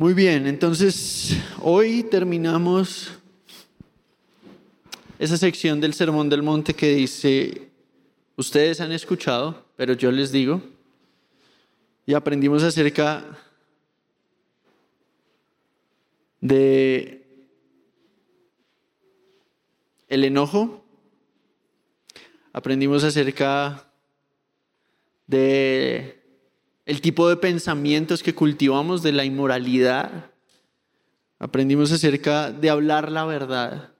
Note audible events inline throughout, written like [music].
Muy bien, entonces hoy terminamos esa sección del Sermón del Monte que dice, ustedes han escuchado, pero yo les digo, y aprendimos acerca de el enojo, aprendimos acerca de el tipo de pensamientos que cultivamos, de la inmoralidad. Aprendimos acerca de hablar la verdad.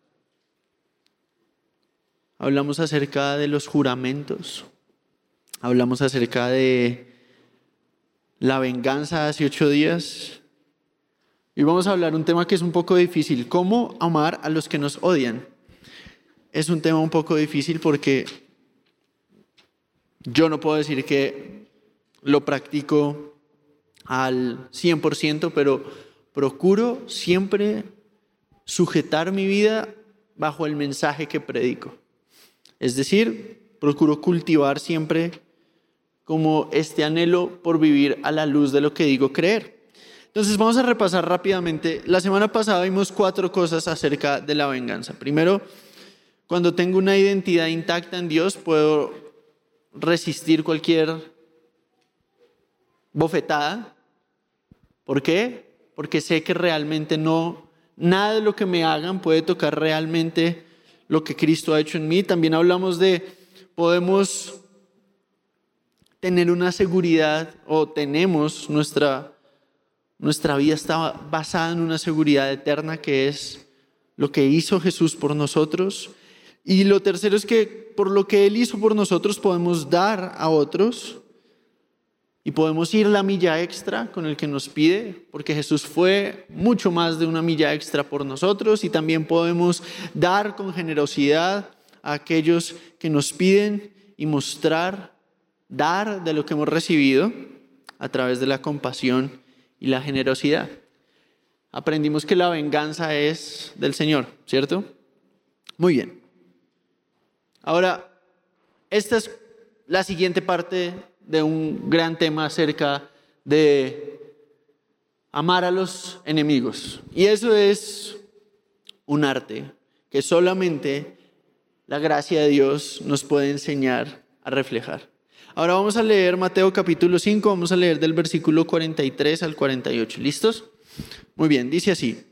Hablamos acerca de los juramentos. Hablamos acerca de la venganza hace ocho días. Y vamos a hablar un tema que es un poco difícil, cómo amar a los que nos odian. Es un tema un poco difícil porque yo no puedo decir que lo practico al 100%, pero procuro siempre sujetar mi vida bajo el mensaje que predico. Es decir, procuro cultivar siempre como este anhelo por vivir a la luz de lo que digo creer. Entonces vamos a repasar rápidamente. La semana pasada vimos cuatro cosas acerca de la venganza. Primero, cuando tengo una identidad intacta en Dios, puedo resistir cualquier bofetada. ¿Por qué? Porque sé que realmente no, nada de lo que me hagan puede tocar realmente lo que Cristo ha hecho en mí. También hablamos de, podemos tener una seguridad o tenemos nuestra, nuestra vida está basada en una seguridad eterna que es lo que hizo Jesús por nosotros. Y lo tercero es que por lo que Él hizo por nosotros podemos dar a otros y podemos ir la milla extra con el que nos pide, porque Jesús fue mucho más de una milla extra por nosotros y también podemos dar con generosidad a aquellos que nos piden y mostrar, dar de lo que hemos recibido a través de la compasión y la generosidad. Aprendimos que la venganza es del Señor, ¿cierto? Muy bien. Ahora, esta es la siguiente parte de un gran tema acerca de amar a los enemigos. Y eso es un arte que solamente la gracia de Dios nos puede enseñar a reflejar. Ahora vamos a leer Mateo capítulo 5, vamos a leer del versículo 43 al 48. ¿Listos? Muy bien, dice así.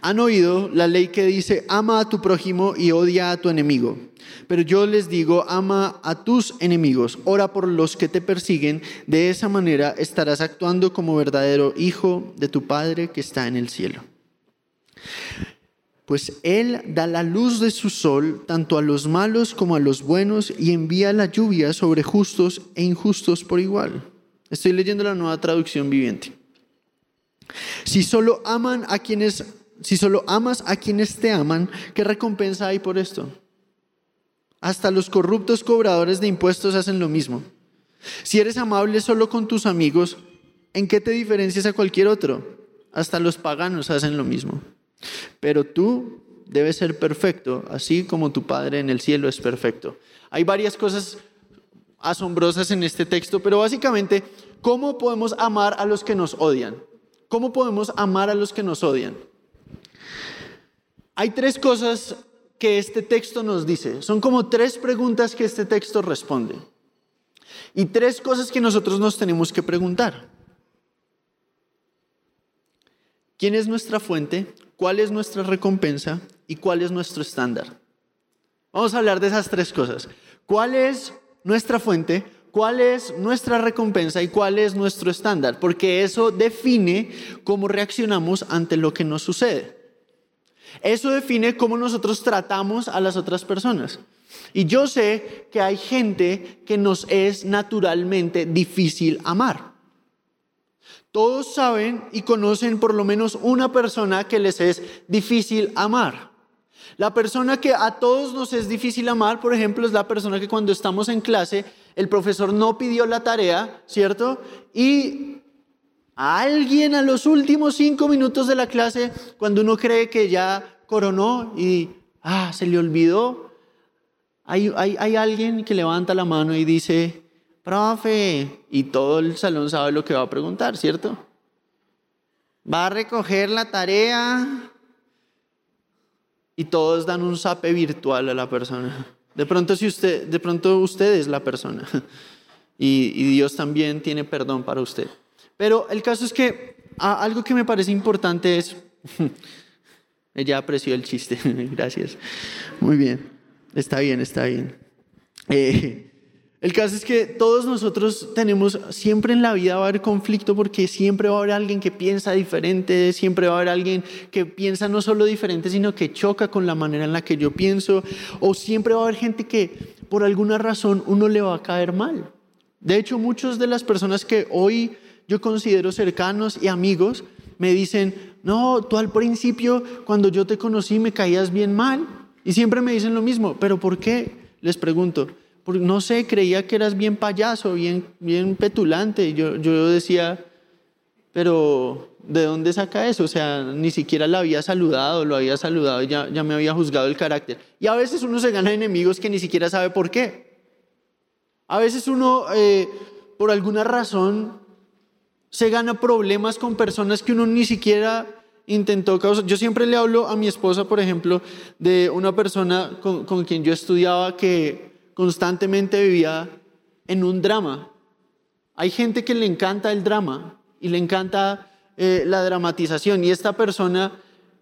Han oído la ley que dice, ama a tu prójimo y odia a tu enemigo. Pero yo les digo, ama a tus enemigos, ora por los que te persiguen. De esa manera estarás actuando como verdadero hijo de tu Padre que está en el cielo. Pues Él da la luz de su sol tanto a los malos como a los buenos y envía la lluvia sobre justos e injustos por igual. Estoy leyendo la nueva traducción viviente. Si solo aman a quienes si solo amas a quienes te aman, ¿qué recompensa hay por esto? Hasta los corruptos cobradores de impuestos hacen lo mismo. Si eres amable solo con tus amigos, ¿en qué te diferencias a cualquier otro? Hasta los paganos hacen lo mismo. Pero tú debes ser perfecto, así como tu Padre en el cielo es perfecto. Hay varias cosas asombrosas en este texto, pero básicamente, ¿cómo podemos amar a los que nos odian? ¿Cómo podemos amar a los que nos odian? Hay tres cosas que este texto nos dice. Son como tres preguntas que este texto responde. Y tres cosas que nosotros nos tenemos que preguntar. ¿Quién es nuestra fuente? ¿Cuál es nuestra recompensa? ¿Y cuál es nuestro estándar? Vamos a hablar de esas tres cosas. ¿Cuál es nuestra fuente? ¿Cuál es nuestra recompensa? ¿Y cuál es nuestro estándar? Porque eso define cómo reaccionamos ante lo que nos sucede. Eso define cómo nosotros tratamos a las otras personas. Y yo sé que hay gente que nos es naturalmente difícil amar. Todos saben y conocen por lo menos una persona que les es difícil amar. La persona que a todos nos es difícil amar, por ejemplo, es la persona que cuando estamos en clase, el profesor no pidió la tarea, ¿cierto? Y a alguien a los últimos cinco minutos de la clase, cuando uno cree que ya coronó y ah, se le olvidó, hay, hay, alguien que levanta la mano y dice, profe, y todo el salón sabe lo que va a preguntar, ¿cierto? va a recoger la tarea y todos dan un sape virtual a la persona. De pronto, si usted, de pronto usted es la persona [laughs] y Dios también tiene perdón para usted. Pero el caso es que algo que me parece importante es, [laughs] ella apreció el chiste, [laughs] gracias, muy bien, está bien, está bien. Eh, el caso es que todos nosotros tenemos, siempre en la vida va a haber conflicto porque siempre va a haber alguien que piensa diferente, siempre va a haber alguien que piensa no solo diferente, sino que choca con la manera en la que yo pienso, o siempre va a haber gente que por alguna razón uno le va a caer mal. De hecho, muchas de las personas que hoy yo considero cercanos y amigos me dicen, no, tú al principio, cuando yo te conocí, me caías bien mal. Y siempre me dicen lo mismo, pero ¿por qué? Les pregunto, no sé, creía que eras bien payaso, bien, bien petulante. Yo, yo decía, pero ¿de dónde saca eso? O sea, ni siquiera la había saludado, lo había saludado ya, ya me había juzgado el carácter. Y a veces uno se gana enemigos que ni siquiera sabe por qué. A veces uno, eh, por alguna razón, se gana problemas con personas que uno ni siquiera intentó causar. Yo siempre le hablo a mi esposa, por ejemplo, de una persona con, quien yo estudiaba que constantemente vivía en un drama. Hay gente que le encanta el drama y le encanta eh, la dramatización y esta persona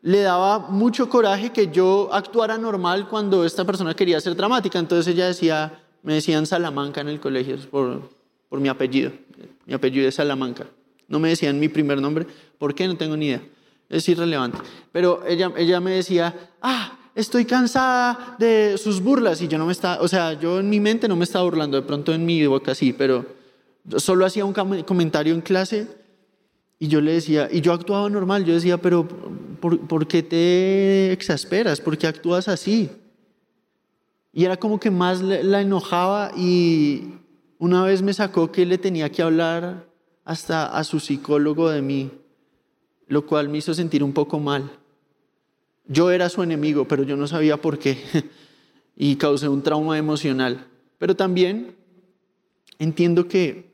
le daba mucho coraje que yo actuara normal cuando esta persona quería ser dramática. Entonces ella decía, me decían Salamanca en el colegio por, por mi apellido. Mi apellido es Salamanca. No me decían mi primer nombre. ¿Por qué? No tengo ni idea. Es irrelevante. Pero ella, ella me decía, ah, estoy cansada de sus burlas y yo no me estaba, o sea, yo en mi mente no me estaba burlando, de pronto en mi boca sí, pero solo hacía un comentario en clase y yo le decía, y yo actuaba normal, yo decía, pero ¿por, qué te exasperas? ¿Por qué actúas así? Y era como que más la enojaba y una vez me sacó que le tenía que hablar hasta a su psicólogo de mí, lo cual me hizo sentir un poco mal. Yo era su enemigo, pero yo no sabía por qué. [laughs] y causé un trauma emocional. Pero también entiendo que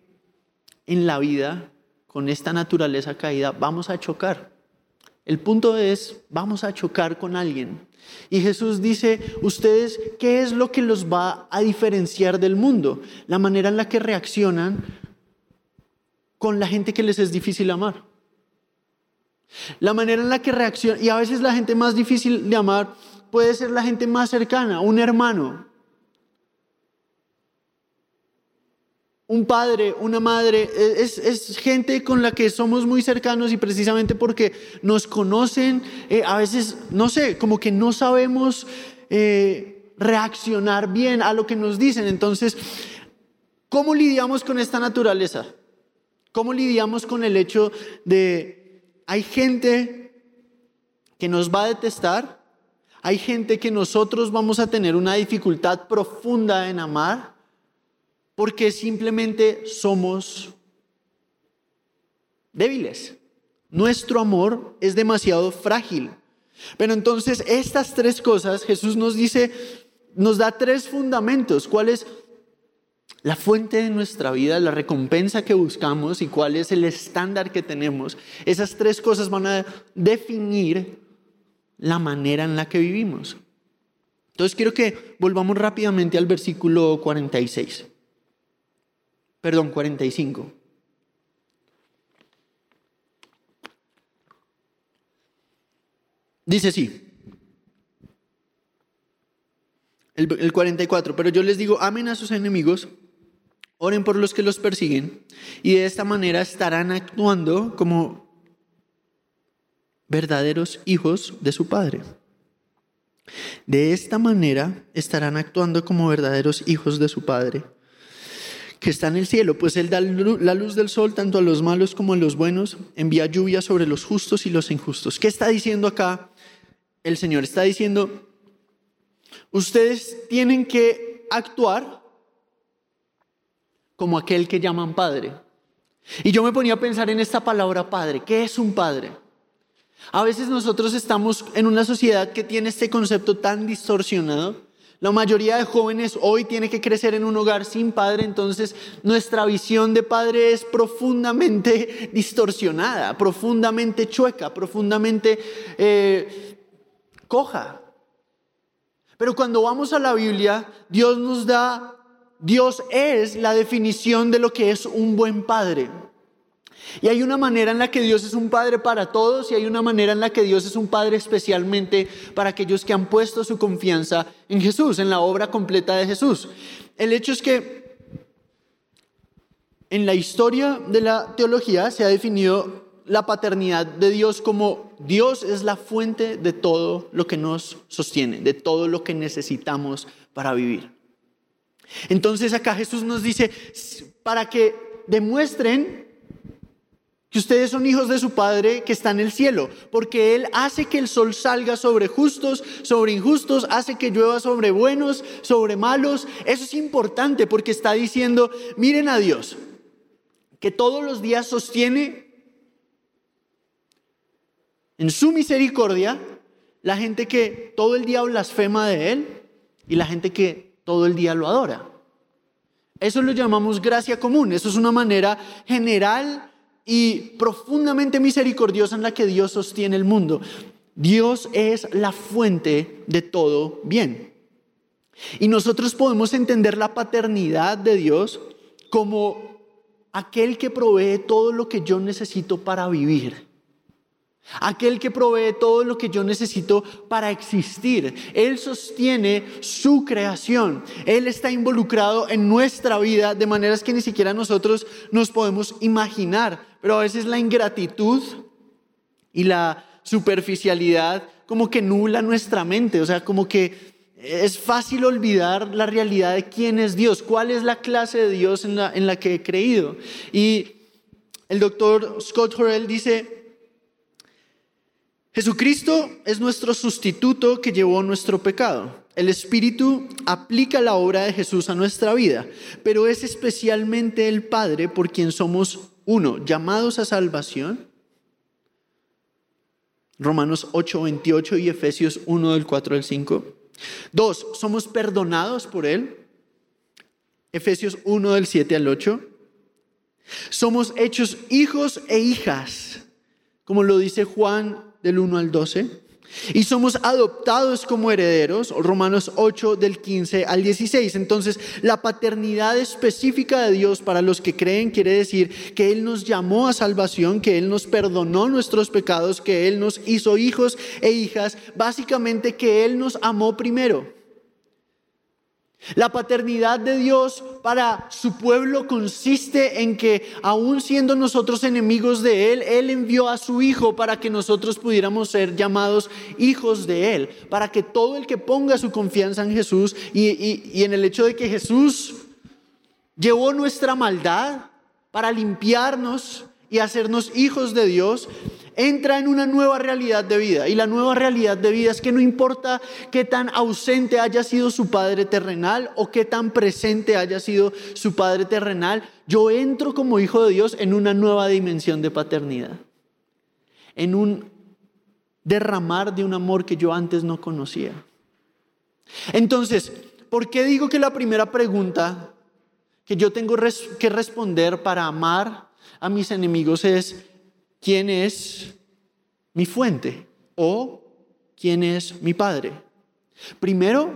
en la vida, con esta naturaleza caída, vamos a chocar. El punto es, vamos a chocar con alguien. Y Jesús dice, ustedes, ¿qué es lo que los va a diferenciar del mundo? La manera en la que reaccionan con la gente que les es difícil amar. La manera en la que reacciona, y a veces la gente más difícil de amar puede ser la gente más cercana, un hermano, un padre, una madre, e, es, gente con la que somos muy cercanos y precisamente porque nos conocen, eh, a veces, no sé, como que no sabemos eh, reaccionar bien a lo que nos dicen. Entonces, ¿cómo lidiamos con esta naturaleza? ¿Cómo lidiamos con el hecho de hay gente que nos va a detestar, hay gente que nosotros vamos a tener una dificultad profunda en amar, porque simplemente somos débiles. Nuestro amor es demasiado frágil. Pero entonces estas tres cosas, Jesús nos dice, nos da tres fundamentos. ¿Cuáles? La fuente de nuestra vida, la recompensa que buscamos y cuál es el estándar que tenemos, esas tres cosas van a definir la manera en la que vivimos. Entonces quiero que volvamos rápidamente al versículo 46. Perdón, 45. Dice así. El, el 44, pero yo les digo, amen a sus enemigos Oren por los que los persiguen y de esta manera estarán actuando como verdaderos hijos de su Padre. De esta manera estarán actuando como verdaderos hijos de su Padre, que está en el cielo, pues Él da la luz del sol tanto a los malos como a los buenos, envía lluvia sobre los justos y los injustos. ¿Qué está diciendo acá el Señor? Está diciendo, ustedes tienen que actuar como aquel que llaman padre. Y yo me ponía a pensar en esta palabra padre. ¿Qué es un padre? A veces nosotros estamos en una sociedad que tiene este concepto tan distorsionado, La mayoría de jóvenes hoy tiene que crecer en un hogar sin padre, entonces nuestra visión de padre es profundamente distorsionada, profundamente chueca, profundamente eh, coja. Pero cuando vamos a la Biblia, Dios nos da, Dios es la definición de lo que es un buen padre. Y hay una manera en la que Dios es un padre para todos y hay una manera en la que Dios es un padre especialmente para aquellos que han puesto su confianza en Jesús, en la obra completa de Jesús. El hecho es que en la historia de la teología se ha definido la paternidad de Dios como Dios es la fuente de todo lo que nos sostiene, de todo lo que necesitamos para vivir. Entonces acá Jesús nos dice, para que demuestren que ustedes son hijos de su Padre que está en el cielo, porque Él hace que el sol salga sobre justos, sobre injustos, hace que llueva sobre buenos, sobre malos. Eso es importante porque está diciendo, miren a Dios, que todos los días sostiene en su misericordia la gente que todo el día blasfema de Él y la gente que todo el día lo adora. Eso lo llamamos gracia común, eso es una manera general y profundamente misericordiosa en la que Dios sostiene el mundo. Dios es la fuente de todo bien. Y nosotros podemos entender la paternidad de Dios como aquel que provee todo lo que yo necesito para vivir. Aquel que provee todo lo que yo necesito para existir. Él sostiene su creación. Él está involucrado en nuestra vida de maneras que ni siquiera nosotros nos podemos imaginar. Pero a veces la ingratitud y la superficialidad como que nula nuestra mente. O sea, como que es fácil olvidar la realidad de quién es Dios, cuál es la clase de Dios en la, en la que he creído. Y el doctor Scott Horrell dice, Jesucristo es nuestro sustituto que llevó nuestro pecado. El Espíritu aplica la obra de Jesús a nuestra vida, pero es especialmente el Padre por quien somos uno, llamados a salvación. Romanos 8, 28 y Efesios 1 del 4 al 5. Dos, somos perdonados por Él. Efesios 1 del 7 al 8. Somos hechos hijos e hijas, como lo dice Juan del 1 al 12. Y somos adoptados como herederos, Romanos 8 del 15 al 16. Entonces, la paternidad específica de Dios para los que creen quiere decir que Él nos llamó a salvación, que Él nos perdonó nuestros pecados, que Él nos hizo hijos e hijas, básicamente que Él nos amó primero. La paternidad de Dios para su pueblo consiste en que, aun siendo nosotros enemigos de Él, Él envió a su Hijo para que nosotros pudiéramos ser llamados hijos de Él, para que todo el que ponga su confianza en Jesús y, y en el hecho de que Jesús llevó nuestra maldad para limpiarnos y hacernos hijos de Dios, entra en una nueva realidad de vida. Y la nueva realidad de vida es que no importa qué tan ausente haya sido su padre terrenal o qué tan presente haya sido su padre terrenal, yo entro como hijo de Dios en una nueva dimensión de paternidad. En un derramar de un amor que yo antes no conocía. Entonces, ¿por qué digo que la primera pregunta que yo tengo que responder para amar a mis enemigos es, ¿quién es mi fuente? ¿O quién es mi Padre? Primero,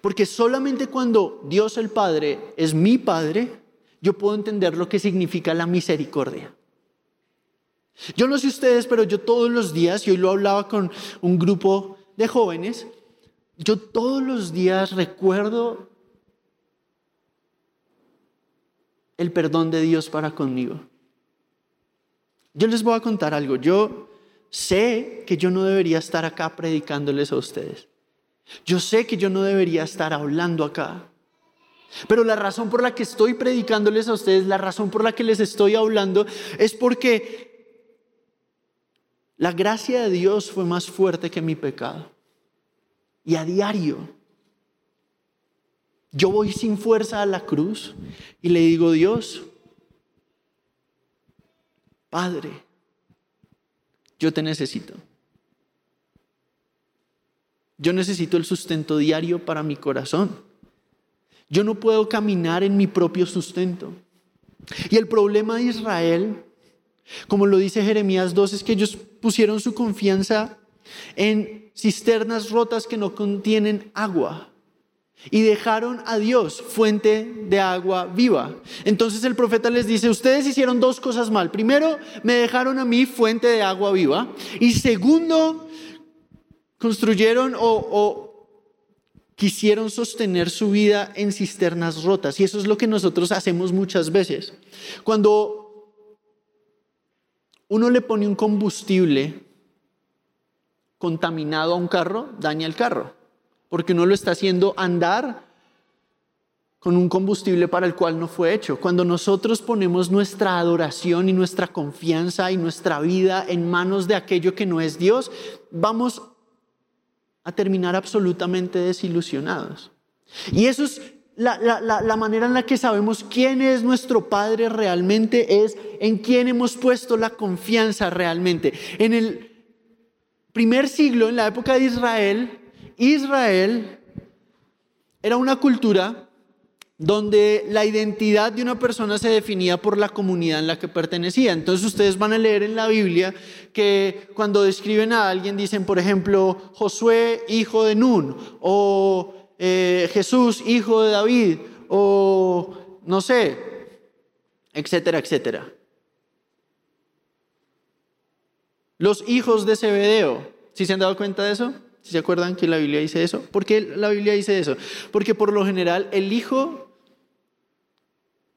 porque solamente cuando Dios el Padre es mi Padre, yo puedo entender lo que significa la misericordia. Yo no sé ustedes, pero yo todos los días, y hoy lo hablaba con un grupo de jóvenes, yo todos los días recuerdo el perdón de Dios para conmigo. Yo les voy a contar algo. Yo sé que yo no debería estar acá predicándoles a ustedes. Yo sé que yo no debería estar hablando acá. Pero la razón por la que estoy predicándoles a ustedes, la razón por la que les estoy hablando, es porque la gracia de Dios fue más fuerte que mi pecado. Y a diario yo voy sin fuerza a la cruz y le digo, Dios, Padre, yo te necesito. Yo necesito el sustento diario para mi corazón. Yo no puedo caminar en mi propio sustento. Y el problema de Israel, como lo dice Jeremías 2, es que ellos pusieron su confianza en cisternas rotas que no contienen agua y dejaron a Dios fuente de agua viva. Entonces el profeta les dice, ustedes hicieron dos cosas mal. Primero, me dejaron a mí fuente de agua viva. Y segundo, construyeron o, quisieron sostener su vida en cisternas rotas. Y eso es lo que nosotros hacemos muchas veces. Cuando uno le pone un combustible contaminado a un carro, daña el carro porque uno lo está haciendo andar con un combustible para el cual no fue hecho. Cuando nosotros ponemos nuestra adoración y nuestra confianza y nuestra vida en manos de aquello que no es Dios, vamos a terminar absolutamente desilusionados. Y eso es la, la, manera en la que sabemos quién es nuestro Padre realmente, es en quién hemos puesto la confianza realmente. En el primer siglo, en la época de Israel, Israel era una cultura donde la identidad de una persona se definía por la comunidad en la que pertenecía. Entonces ustedes van a leer en la Biblia que cuando describen a alguien dicen, por ejemplo, Josué, hijo de Nun, o eh, Jesús, hijo de David, o no sé, etcétera, etcétera. Los hijos de Zebedeo, ¿sí se han dado cuenta de eso? ¿Se acuerdan que la Biblia dice eso? ¿Por qué la Biblia dice eso? Porque por lo general el hijo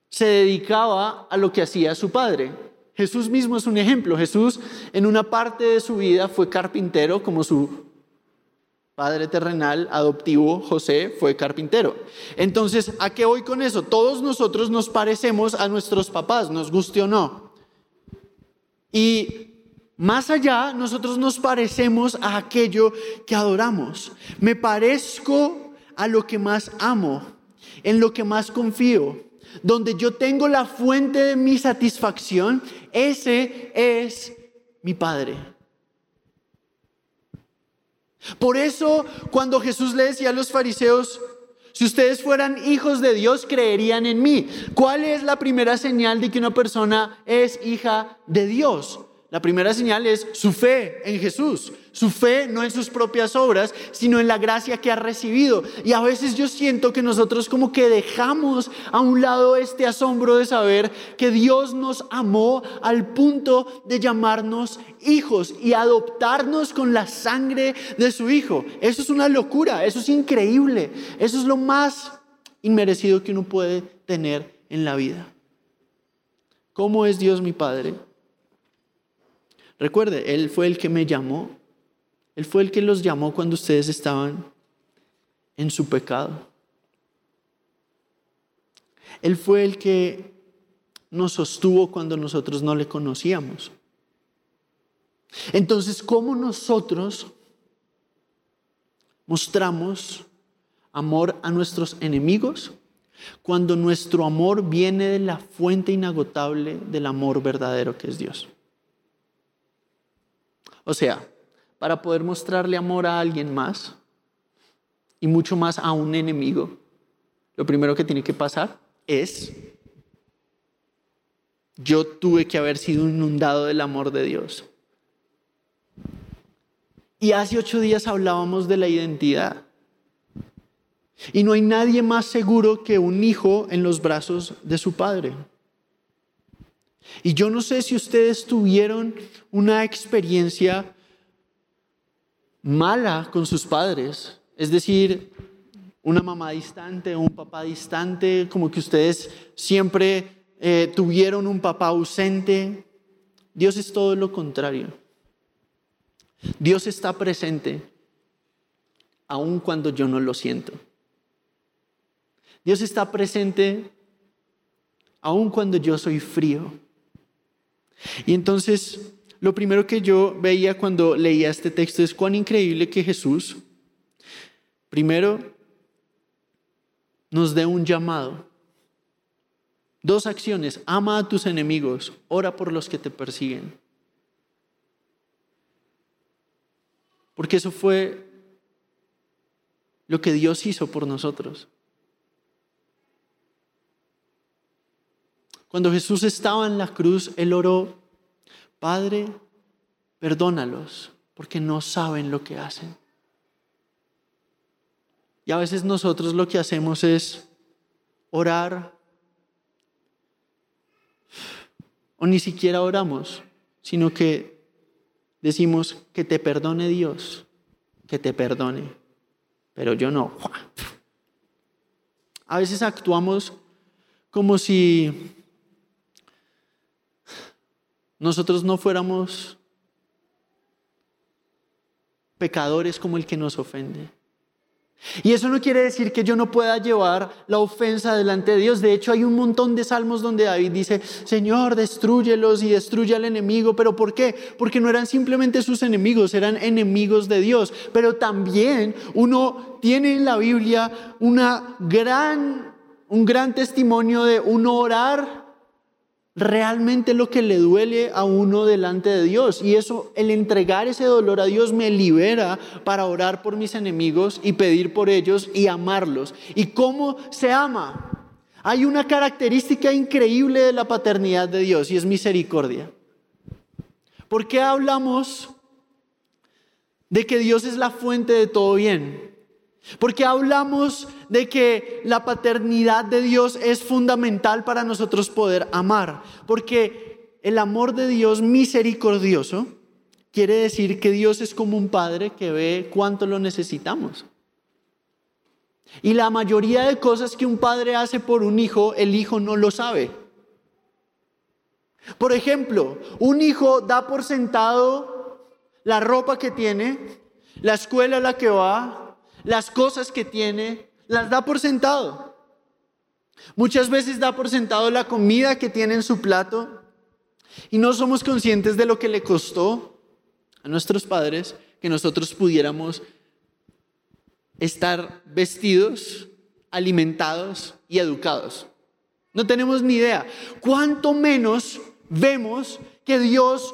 se dedicaba a lo que hacía su padre. Jesús mismo es un ejemplo. Jesús en una parte de su vida fue carpintero como su padre terrenal adoptivo José fue carpintero. Entonces, ¿a qué voy con eso? Todos nosotros nos parecemos a nuestros papás, nos guste o no. Y más allá, nosotros nos parecemos a aquello que adoramos. Me parezco a lo que más amo, en lo que más confío, donde yo tengo la fuente de mi satisfacción, ese es mi Padre. Por eso, cuando Jesús le decía a los fariseos, si ustedes fueran hijos de Dios, creerían en mí. ¿Cuál es la primera señal de que una persona es hija de Dios? La primera señal es su fe en Jesús, su fe no en sus propias obras, sino en la gracia que ha recibido. Y a veces yo siento que nosotros como que dejamos a un lado este asombro de saber que Dios nos amó al punto de llamarnos hijos y adoptarnos con la sangre de su Hijo. Eso es una locura, eso es increíble, eso es lo más inmerecido que uno puede tener en la vida. ¿Cómo es Dios mi Padre? Recuerde, Él fue el que me llamó. Él fue el que los llamó cuando ustedes estaban en su pecado. Él fue el que nos sostuvo cuando nosotros no le conocíamos. Entonces, ¿cómo nosotros mostramos amor a nuestros enemigos? Cuando nuestro amor viene de la fuente inagotable del amor verdadero que es Dios. O sea, para poder mostrarle amor a alguien más y mucho más a un enemigo, lo primero que tiene que pasar es, yo tuve que haber sido inundado del amor de Dios. Y hace ocho días hablábamos de la identidad. Y no hay nadie más seguro que un hijo en los brazos de su padre. Y yo no sé si ustedes tuvieron una experiencia mala con sus padres, es decir, una mamá distante, un papá distante, como que ustedes siempre eh, tuvieron un papá ausente. Dios es todo lo contrario. Dios está presente aun cuando yo no lo siento. Dios está presente aun cuando yo soy frío. Y entonces, lo primero que yo veía cuando leía este texto es cuán increíble que Jesús, primero, nos dé un llamado. Dos acciones, ama a tus enemigos, ora por los que te persiguen. Porque eso fue lo que Dios hizo por nosotros. Cuando Jesús estaba en la cruz, Él oró, Padre, perdónalos, porque no saben lo que hacen. Y a veces nosotros lo que hacemos es orar, o ni siquiera oramos, sino que decimos que te perdone Dios, que te perdone, pero yo no. A veces actuamos como si nosotros no fuéramos pecadores como el que nos ofende. Y eso no quiere decir que yo no pueda llevar la ofensa delante de Dios. De hecho, hay un montón de salmos donde David dice, Señor, destruyelos y destruye al enemigo. ¿Pero por qué? Porque no eran simplemente sus enemigos, eran enemigos de Dios. Pero también uno tiene en la Biblia una gran, un gran testimonio de uno orar realmente lo que le duele a uno delante de Dios. Y eso, el entregar ese dolor a Dios me libera para orar por mis enemigos y pedir por ellos y amarlos. ¿Y cómo se ama? Hay una característica increíble de la paternidad de Dios y es misericordia. ¿Por qué hablamos de que Dios es la fuente de todo bien? Porque hablamos de que la paternidad de Dios es fundamental para nosotros poder amar. Porque el amor de Dios misericordioso quiere decir que Dios es como un padre que ve cuánto lo necesitamos. Y la mayoría de cosas que un padre hace por un hijo, el hijo no lo sabe. Por ejemplo, un hijo da por sentado la ropa que tiene, la escuela a la que va, las cosas que tiene, las da por sentado. Muchas veces da por sentado la comida que tiene en su plato y no somos conscientes de lo que le costó a nuestros padres que nosotros pudiéramos estar vestidos, alimentados y educados. No tenemos ni idea. Cuánto menos vemos que Dios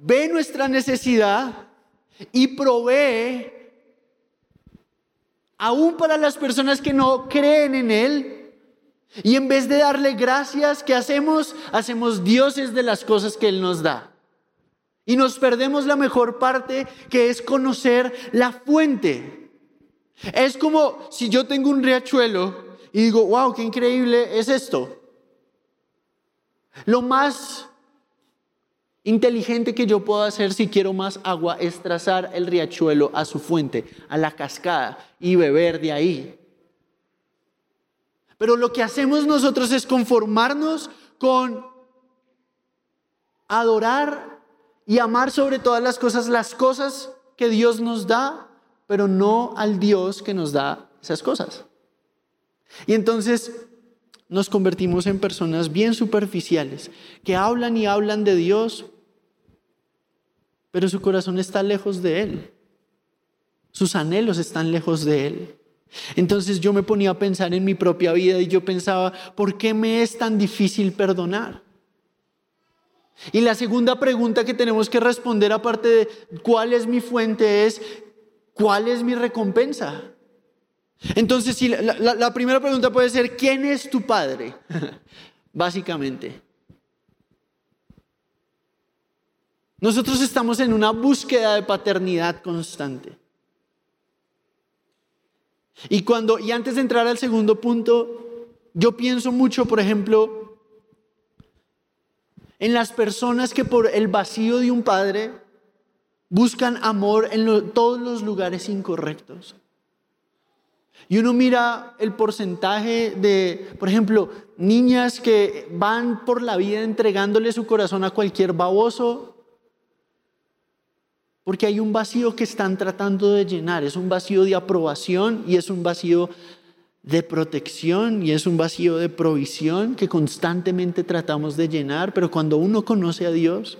ve nuestra necesidad y provee aún para las personas que no creen en Él. Y en vez de darle gracias, ¿qué hacemos? Hacemos dioses de las cosas que Él nos da. Y nos perdemos la mejor parte, que es conocer la fuente. Es como si yo tengo un riachuelo y digo, wow, qué increíble es esto. Lo más inteligente que yo puedo hacer si quiero más agua es trazar el riachuelo a su fuente, a la cascada y beber de ahí. Pero lo que hacemos nosotros es conformarnos con adorar y amar sobre todas las cosas las cosas que Dios nos da, pero no al Dios que nos da esas cosas. Y entonces nos convertimos en personas bien superficiales, que hablan y hablan de Dios, pero su corazón está lejos de Él. Sus anhelos están lejos de Él. Entonces yo me ponía a pensar en mi propia vida y yo pensaba, ¿por qué me es tan difícil perdonar? Y la segunda pregunta que tenemos que responder, aparte de cuál es mi fuente, es ¿cuál es mi recompensa? Entonces, si la, la primera pregunta puede ser, ¿quién es tu padre? [laughs] Básicamente. Nosotros estamos en una búsqueda de paternidad constante. Y cuando y antes de entrar al segundo punto, yo pienso mucho, por ejemplo, en las personas que por el vacío de un padre buscan amor en todos los lugares incorrectos. Y uno mira el porcentaje de, por ejemplo, niñas que van por la vida entregándole su corazón a cualquier baboso porque hay un vacío que están tratando de llenar. Es un vacío de aprobación y es un vacío de protección y es un vacío de provisión que constantemente tratamos de llenar. Pero cuando uno conoce a Dios,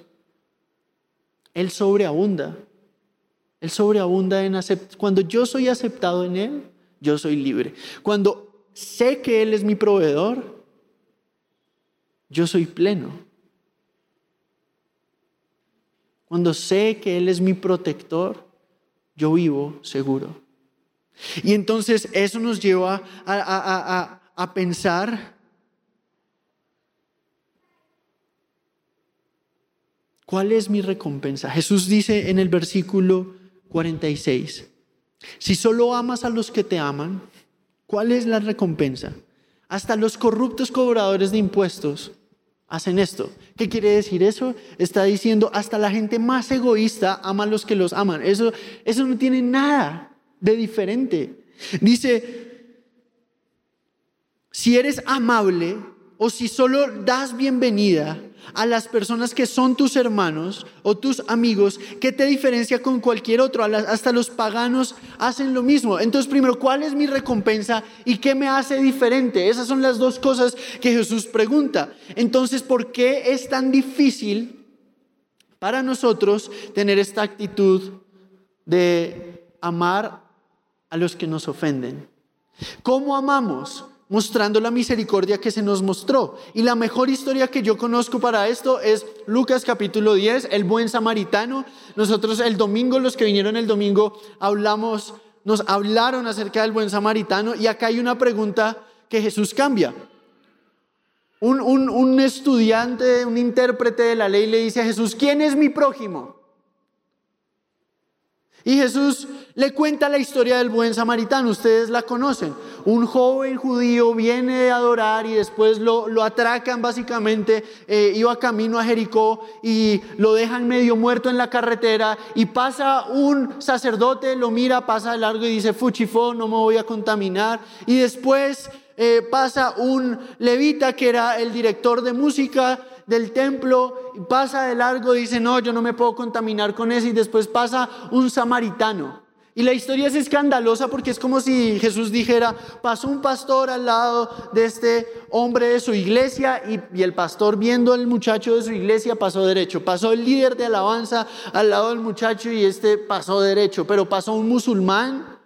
Él sobreabunda. Él sobreabunda en aceptar. Cuando yo soy aceptado en Él, yo soy libre. Cuando sé que Él es mi proveedor, yo soy pleno. Cuando sé que Él es mi protector, yo vivo seguro. Y entonces eso nos lleva a, pensar ¿Cuál es mi recompensa? Jesús dice en el versículo 46, si solo amas a los que te aman, ¿cuál es la recompensa? Hasta los corruptos cobradores de impuestos hacen esto. ¿Qué quiere decir eso? Está diciendo, hasta la gente más egoísta ama a los que los aman. Eso, eso no tiene nada de diferente. Dice, si eres amable o si solo das bienvenida a las personas que son tus hermanos o tus amigos, ¿qué te diferencia con cualquier otro? Hasta los paganos hacen lo mismo. Entonces, primero, ¿cuál es mi recompensa y qué me hace diferente? Esas son las dos cosas que Jesús pregunta. Entonces, ¿por qué es tan difícil para nosotros tener esta actitud de amar a los que nos ofenden? ¿Cómo amamos? Mostrando la misericordia que se nos mostró. Y la mejor historia que yo conozco para esto es Lucas capítulo 10, el buen samaritano. Nosotros el domingo, los que vinieron el domingo, hablamos, nos hablaron acerca del buen samaritano y acá hay una pregunta que Jesús cambia. Un, un, un estudiante, un intérprete de la ley le dice a Jesús, ¿quién es mi prójimo? Y Jesús le cuenta la historia del buen samaritano, ustedes la conocen. Un joven judío viene a adorar y después lo, lo atracan básicamente, eh, iba camino a Jericó y lo dejan medio muerto en la carretera y pasa un sacerdote, lo mira, pasa de largo y dice, fuchifo, no me voy a contaminar. Y después eh, pasa un levita que era el director de música del templo, pasa de largo, dice, no, yo no me puedo contaminar con eso, y después pasa un samaritano. Y la historia es escandalosa porque es como si Jesús dijera, pasó un pastor al lado de este hombre de su iglesia y, el pastor viendo al muchacho de su iglesia pasó derecho. Pasó el líder de alabanza al lado del muchacho y este pasó derecho. Pero pasó un musulmán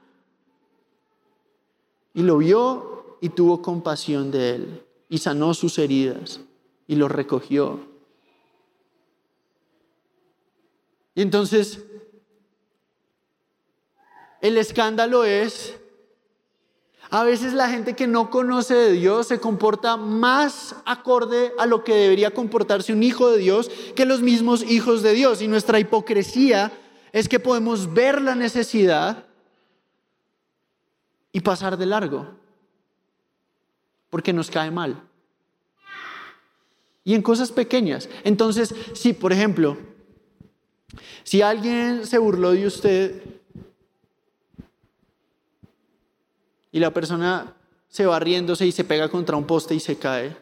y lo vio y tuvo compasión de él y sanó sus heridas y lo recogió. Y entonces, el escándalo es, a veces la gente que no conoce de Dios se comporta más acorde a lo que debería comportarse un hijo de Dios que los mismos hijos de Dios. Y nuestra hipocresía es que podemos ver la necesidad y pasar de largo, porque nos cae mal y en cosas pequeñas. Entonces, si por ejemplo, si alguien se burló de usted y la persona se va riéndose y se pega contra un poste y se cae,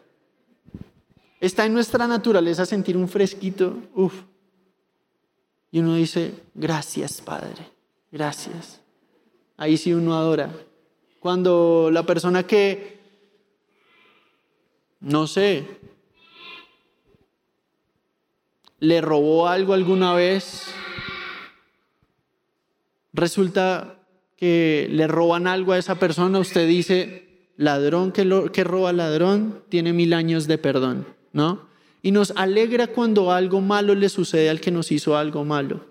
está en nuestra naturaleza sentir un fresquito, uff. Y uno dice, gracias Padre, gracias. Ahí sí uno adora. Cuando la persona que, no sé, le robó algo alguna vez, resulta que le roban algo a esa persona, usted dice, ladrón que, lo, que roba ladrón tiene mil años de perdón, ¿no? Y nos alegra cuando algo malo le sucede al que nos hizo algo malo.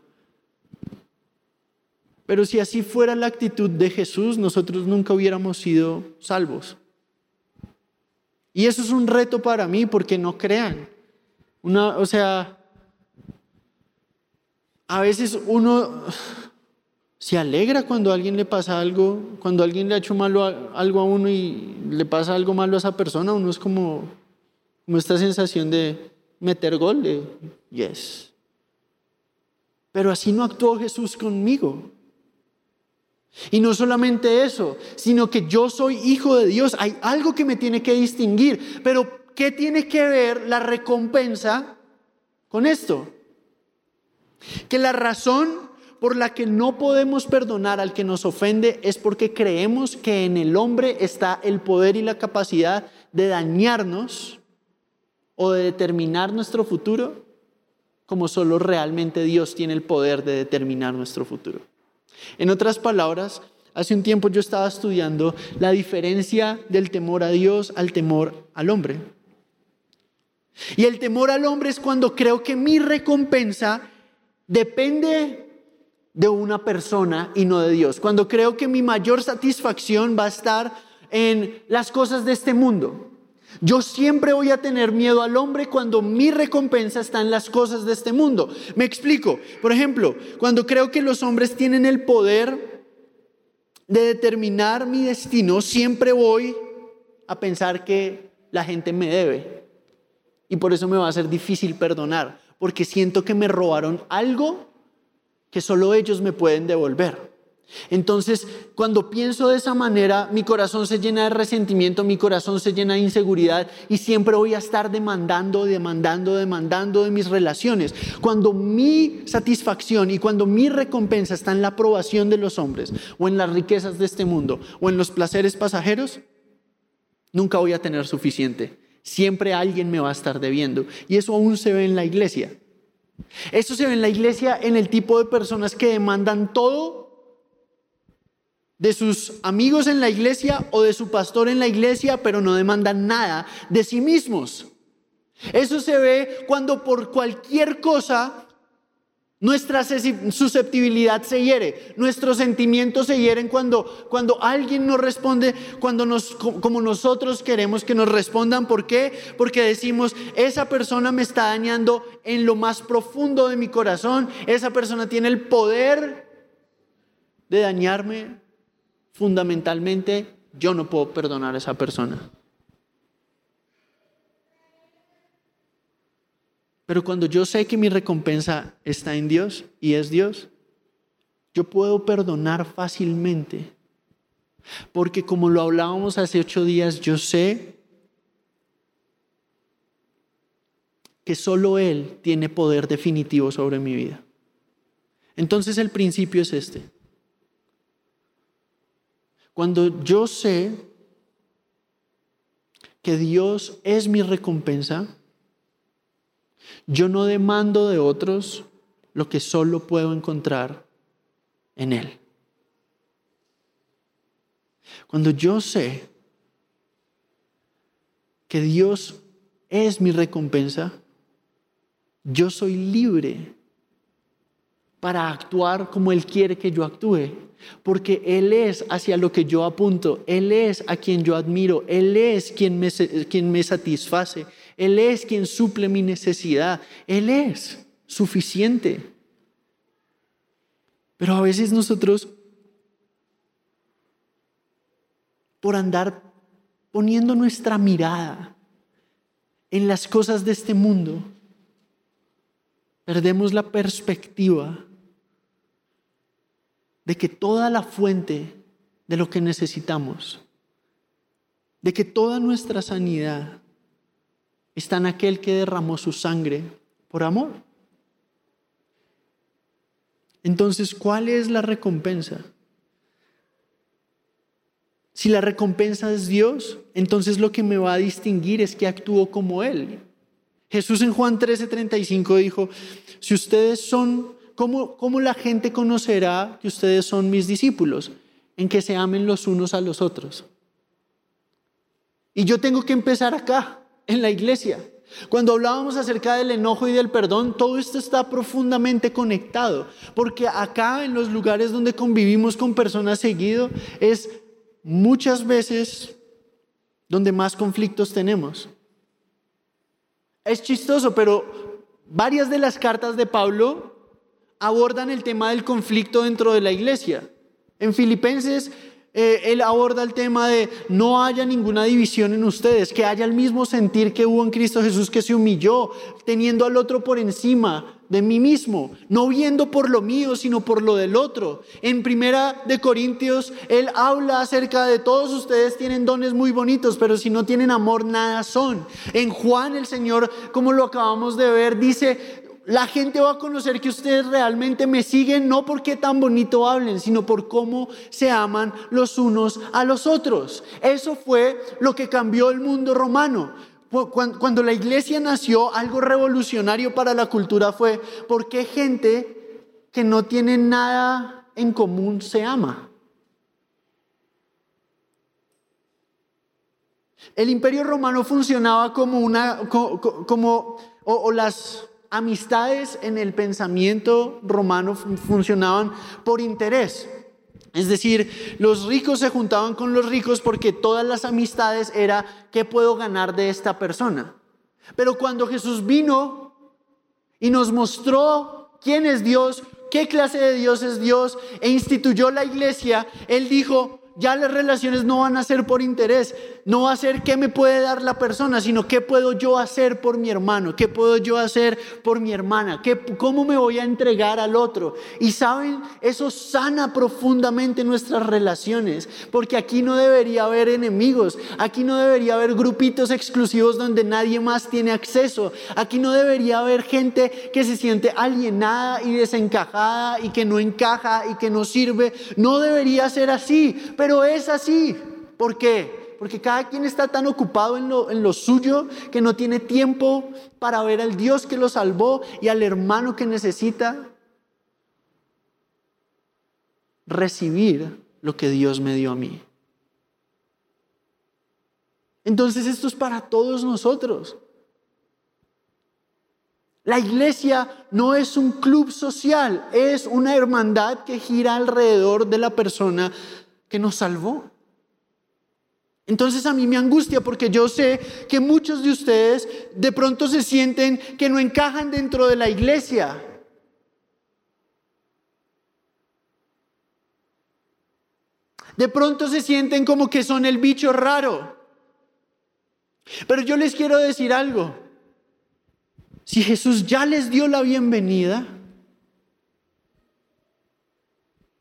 Pero si así fuera la actitud de Jesús, nosotros nunca hubiéramos sido salvos. Y eso es un reto para mí porque no crean. Una, o sea, a veces uno se alegra cuando a alguien le pasa algo, cuando alguien le ha hecho malo algo a uno y le pasa algo malo a esa persona, uno es como, como esta sensación de meter gol, de yes. Pero así no actuó Jesús conmigo. Y no solamente eso, sino que yo soy hijo de Dios. Hay algo que me tiene que distinguir. Pero ¿qué tiene que ver la recompensa con esto? Que la razón por la que no podemos perdonar al que nos ofende es porque creemos que en el hombre está el poder y la capacidad de dañarnos o de determinar nuestro futuro, como solo realmente Dios tiene el poder de determinar nuestro futuro. En otras palabras, hace un tiempo yo estaba estudiando la diferencia del temor a Dios al temor al hombre. Y el temor al hombre es cuando creo que mi recompensa depende de una persona y no de Dios. Cuando creo que mi mayor satisfacción va a estar en las cosas de este mundo. Yo siempre voy a tener miedo al hombre cuando mi recompensa está en las cosas de este mundo. Me explico. Por ejemplo, cuando creo que los hombres tienen el poder de determinar mi destino, siempre voy a pensar que la gente me debe. Y por eso me va a ser difícil perdonar, porque siento que me robaron algo que solo ellos me pueden devolver. Entonces, cuando pienso de esa manera, mi corazón se llena de resentimiento, mi corazón se llena de inseguridad y siempre voy a estar demandando, demandando, demandando de mis relaciones. Cuando mi satisfacción y cuando mi recompensa está en la aprobación de los hombres o en las riquezas de este mundo o en los placeres pasajeros, nunca voy a tener suficiente. Siempre alguien me va a estar debiendo. Y eso aún se ve en la iglesia. Eso se ve en la iglesia en el tipo de personas que demandan todo de sus amigos en la iglesia o de su pastor en la iglesia, pero no demandan nada de sí mismos. Eso se ve cuando por cualquier cosa nuestra susceptibilidad se hiere, nuestros sentimientos se hieren cuando, cuando alguien nos responde, cuando nos, como nosotros queremos que nos respondan. ¿Por qué? Porque decimos, esa persona me está dañando en lo más profundo de mi corazón, esa persona tiene el poder de dañarme fundamentalmente yo no puedo perdonar a esa persona. Pero cuando yo sé que mi recompensa está en Dios y es Dios, yo puedo perdonar fácilmente. Porque como lo hablábamos hace ocho días, yo sé que solo Él tiene poder definitivo sobre mi vida. Entonces el principio es este. Cuando yo sé que Dios es mi recompensa, yo no demando de otros lo que solo puedo encontrar en Él. Cuando yo sé que Dios es mi recompensa, yo soy libre para actuar como Él quiere que yo actúe. Porque Él es hacia lo que yo apunto, Él es a quien yo admiro, Él es quien me, quien me satisface, Él es quien suple mi necesidad, Él es suficiente. Pero a veces nosotros, por andar poniendo nuestra mirada en las cosas de este mundo, perdemos la perspectiva de que toda la fuente de lo que necesitamos, de que toda nuestra sanidad está en aquel que derramó su sangre por amor. Entonces, ¿cuál es la recompensa? Si la recompensa es Dios, entonces lo que me va a distinguir es que actúo como Él. Jesús en Juan 13:35 dijo, si ustedes son ¿cómo, la gente conocerá que ustedes son mis discípulos? En que se amen los unos a los otros. Y yo tengo que empezar acá, en la iglesia. Cuando hablábamos acerca del enojo y del perdón, todo esto está profundamente conectado, porque acá en los lugares donde convivimos con personas seguido es muchas veces donde más conflictos tenemos. Es chistoso, pero varias de las cartas de Pablo abordan el tema del conflicto dentro de la iglesia. En Filipenses, eh, él aborda el tema de no haya ninguna división en ustedes, que haya el mismo sentir que hubo en Cristo Jesús que se humilló, teniendo al otro por encima de mí mismo, no viendo por lo mío, sino por lo del otro. En Primera de Corintios, él habla acerca de todos ustedes tienen dones muy bonitos, pero si no tienen amor, nada son. En Juan, el Señor, como lo acabamos de ver, dice, la gente va a conocer que ustedes realmente me siguen no porque tan bonito hablen, sino por cómo se aman los unos a los otros. Eso fue lo que cambió el mundo romano. Cuando la iglesia nació, algo revolucionario para la cultura fue por qué gente que no tiene nada en común se ama. El imperio romano funcionaba como una, como, o las amistades en el pensamiento romano funcionaban por interés. Es decir, los ricos se juntaban con los ricos porque todas las amistades era qué puedo ganar de esta persona. Pero cuando Jesús vino y nos mostró quién es Dios, qué clase de Dios es Dios e instituyó la iglesia, Él dijo, ya las relaciones no van a ser por interés, no ser qué me puede dar la persona, sino qué puedo yo hacer por mi hermano, qué puedo yo hacer por mi hermana, ¿Qué, cómo me voy a entregar al otro. Y saben, eso sana profundamente nuestras relaciones, porque aquí no debería haber enemigos, aquí no debería haber grupitos exclusivos donde nadie más tiene acceso, aquí no debería haber gente que se siente alienada y desencajada y que no encaja y que no sirve, no debería ser así pero es así. ¿Por qué? Porque cada quien está tan ocupado en lo, en lo suyo que no tiene tiempo para ver al Dios que lo salvó y al hermano que necesita recibir lo que Dios me dio a mí. Entonces esto es para todos nosotros. La iglesia no es un club social, es una hermandad que gira alrededor de la persona que nos salvó. Entonces a mí me angustia porque yo sé que muchos de ustedes de pronto se sienten que no encajan dentro de la iglesia. De pronto se sienten como que son el bicho raro. Pero yo les quiero decir algo. Si Jesús ya les dio la bienvenida,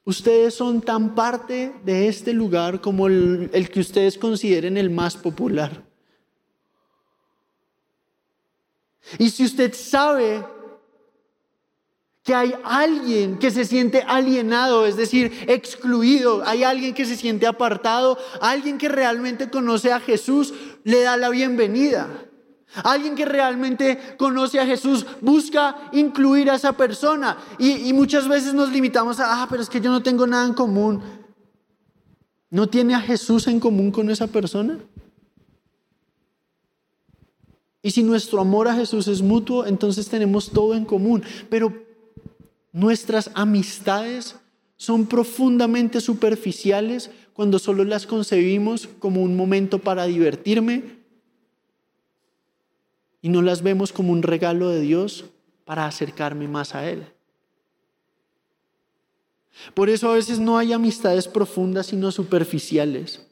Ustedes son tan parte de este lugar como el, que ustedes consideren el más popular. Y si usted sabe que hay alguien que se siente alienado, es decir, excluido, hay alguien que se siente apartado, alguien que realmente conoce a Jesús, le da la bienvenida. Alguien que realmente conoce a Jesús busca incluir a esa persona. Y, muchas veces nos limitamos a, ah, pero es que yo no tengo nada en común. ¿No tiene a Jesús en común con esa persona? Y si nuestro amor a Jesús es mutuo, entonces tenemos todo en común. Pero nuestras amistades son profundamente superficiales cuando solo las concebimos como un momento para divertirme, y no las vemos como un regalo de Dios para acercarme más a Él. Por eso a veces no hay amistades profundas sino superficiales.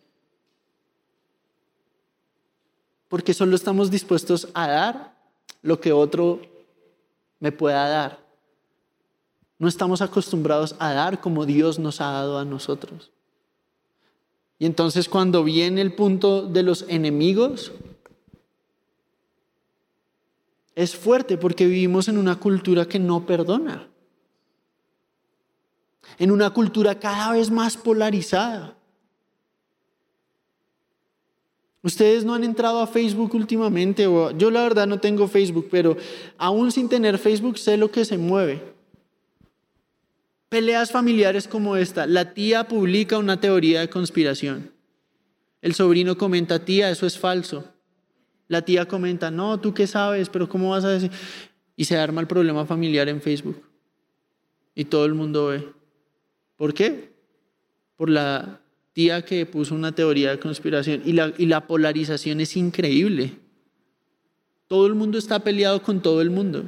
Porque solo estamos dispuestos a dar lo que otro me pueda dar. No estamos acostumbrados a dar como Dios nos ha dado a nosotros. Y entonces cuando viene el punto de los enemigos, es fuerte porque vivimos en una cultura que no perdona. En una cultura cada vez más polarizada. Ustedes no han entrado a Facebook últimamente, o yo la verdad no tengo Facebook, pero aún sin tener Facebook sé lo que se mueve. Peleas familiares como esta. La tía publica una teoría de conspiración. El sobrino comenta, tía, eso es falso. La tía comenta, no, tú qué sabes, pero ¿cómo vas a decir? Y se arma el problema familiar en Facebook. Y todo el mundo ve. ¿Por qué? Por la tía que puso una teoría de conspiración. Y la, y la polarización es increíble. Todo el mundo está peleado con todo el mundo.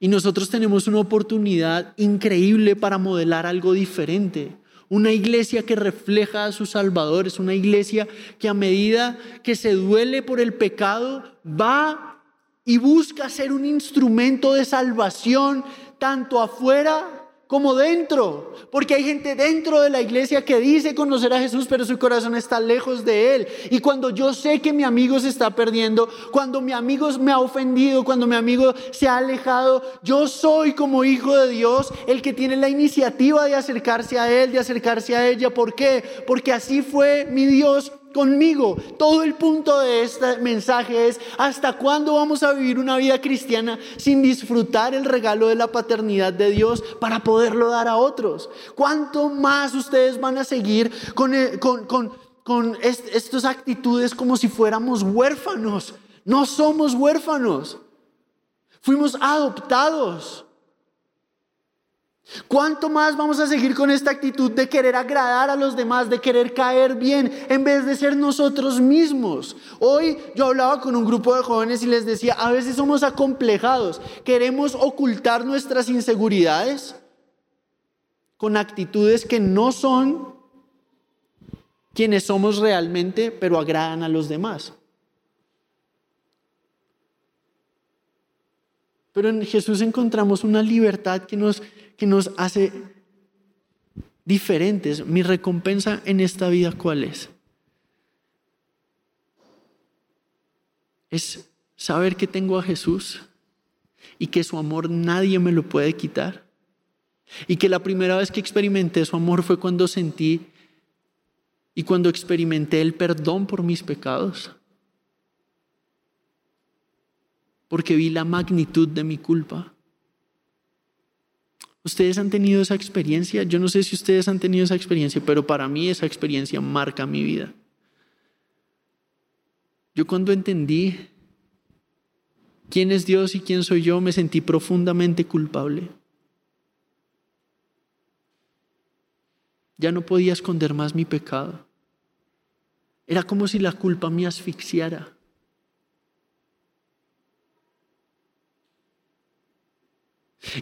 Y nosotros tenemos una oportunidad increíble para modelar algo diferente una iglesia que refleja a sus salvadores, una iglesia que a medida que se duele por el pecado va y busca ser un instrumento de salvación tanto afuera como dentro, porque hay gente dentro de la iglesia que dice conocer a Jesús, pero su corazón está lejos de Él. Y cuando yo sé que mi amigo se está perdiendo, cuando mi amigo me ha ofendido, cuando mi amigo se ha alejado, yo soy como hijo de Dios el que tiene la iniciativa de acercarse a Él, de acercarse a ella. ¿Por qué? Porque así fue mi Dios conmigo. Todo el punto de este mensaje es, ¿hasta cuándo vamos a vivir una vida cristiana sin disfrutar el regalo de la paternidad de Dios para poderlo dar a otros? ¿Cuánto más ustedes van a seguir con, con, con, con estas actitudes como si fuéramos huérfanos? No somos huérfanos. Fuimos adoptados. ¿Cuánto más vamos a seguir con esta actitud de querer agradar a los demás, de querer caer bien, en vez de ser nosotros mismos? Hoy yo hablaba con un grupo de jóvenes y les decía, a veces somos acomplejados, queremos ocultar nuestras inseguridades con actitudes que no son quienes somos realmente, pero agradan a los demás. Pero en Jesús encontramos una libertad que nos, que nos hace diferentes. Mi recompensa en esta vida, ¿cuál es? Es saber que tengo a Jesús y que su amor nadie me lo puede quitar. Y que la primera vez que experimenté su amor fue cuando sentí y cuando experimenté el perdón por mis pecados porque vi la magnitud de mi culpa. ¿Ustedes han tenido esa experiencia? Yo no sé si ustedes han tenido esa experiencia, pero para mí esa experiencia marca mi vida. Yo cuando entendí quién es Dios y quién soy yo, me sentí profundamente culpable. Ya no podía esconder más mi pecado. Era como si la culpa me asfixiara.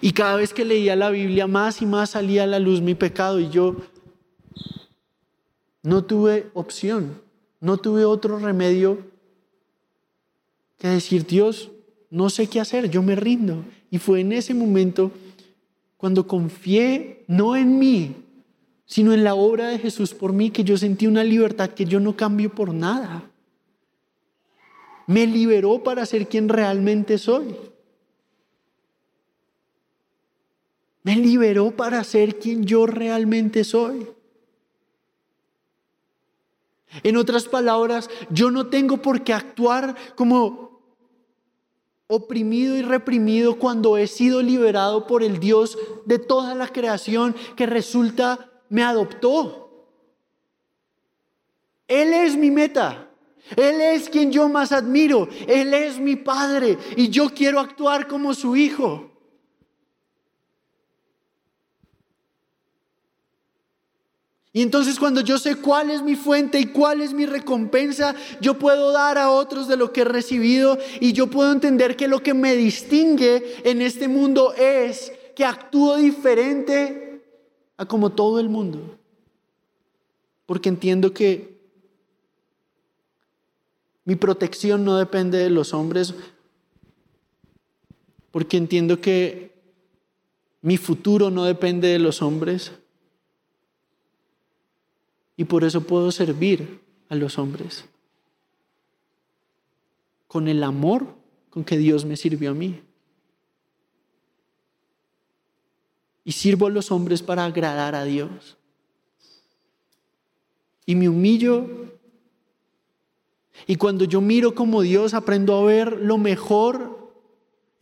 Y cada vez que leía la Biblia, más y más salía a la luz mi pecado y yo no tuve opción, no tuve otro remedio que decir, Dios, no sé qué hacer, yo me rindo. Y fue en ese momento cuando confié no en mí, sino en la obra de Jesús por mí, que yo sentí una libertad que yo no cambio por nada. Me liberó para ser quien realmente soy. Me liberó para ser quien yo realmente soy. En otras palabras, yo no tengo por qué actuar como oprimido y reprimido cuando he sido liberado por el Dios de toda la creación que resulta me adoptó. Él es mi meta. Él es quien yo más admiro. Él es mi padre y yo quiero actuar como su hijo. Y entonces cuando yo sé cuál es mi fuente y cuál es mi recompensa, yo puedo dar a otros de lo que he recibido y yo puedo entender que lo que me distingue en este mundo es que actúo diferente a como todo el mundo. Porque entiendo que mi protección no depende de los hombres, porque entiendo que mi futuro no depende de los hombres y por eso puedo servir a los hombres. Con el amor con que Dios me sirvió a mí. Y sirvo a los hombres para agradar a Dios. Y me humillo. Y cuando yo miro como Dios, aprendo a ver lo mejor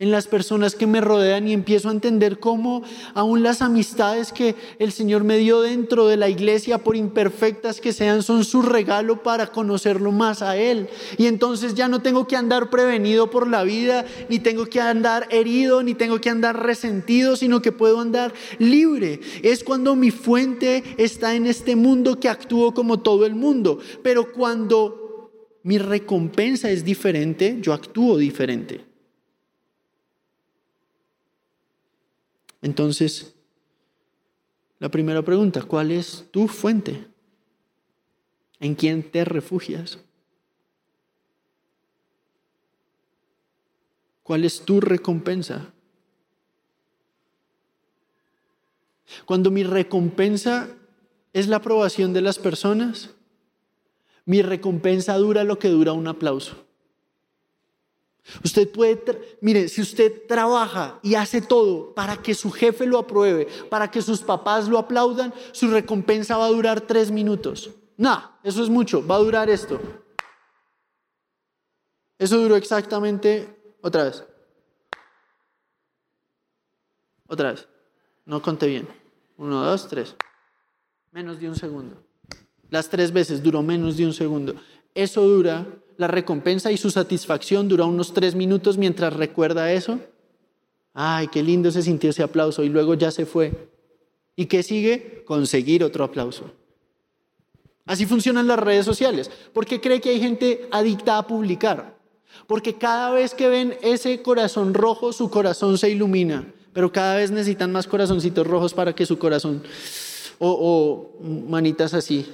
en las personas que me rodean y empiezo a entender cómo aún las amistades que el Señor me dio dentro de la iglesia, por imperfectas que sean, son su regalo para conocerlo más a Él. Y entonces ya no tengo que andar prevenido por la vida, ni tengo que andar herido, ni tengo que andar resentido, sino que puedo andar libre. Es cuando mi fuente está en este mundo que actúo como todo el mundo. Pero cuando mi recompensa es diferente, yo actúo diferente. Entonces, la primera pregunta, ¿cuál es tu fuente? ¿En quién te refugias? ¿Cuál es tu recompensa? Cuando mi recompensa es la aprobación de las personas, mi recompensa dura lo que dura un aplauso. Usted puede, mire, si usted trabaja y hace todo para que su jefe lo apruebe, para que sus papás lo aplaudan, su recompensa va a durar tres minutos. No, eso es mucho, va a durar esto. Eso duró exactamente, otra vez. Otra vez. No conté bien. Uno, dos, tres. Menos de un segundo. Las tres veces duró menos de un segundo. Eso dura la recompensa y su satisfacción dura unos tres minutos mientras recuerda eso. Ay, qué lindo se sintió ese aplauso y luego ya se fue. ¿Y qué sigue? Conseguir otro aplauso. Así funcionan las redes sociales. ¿Por qué cree que hay gente adicta a publicar? Porque cada vez que ven ese corazón rojo, su corazón se ilumina. Pero cada vez necesitan más corazoncitos rojos para que su corazón, o, o manitas así,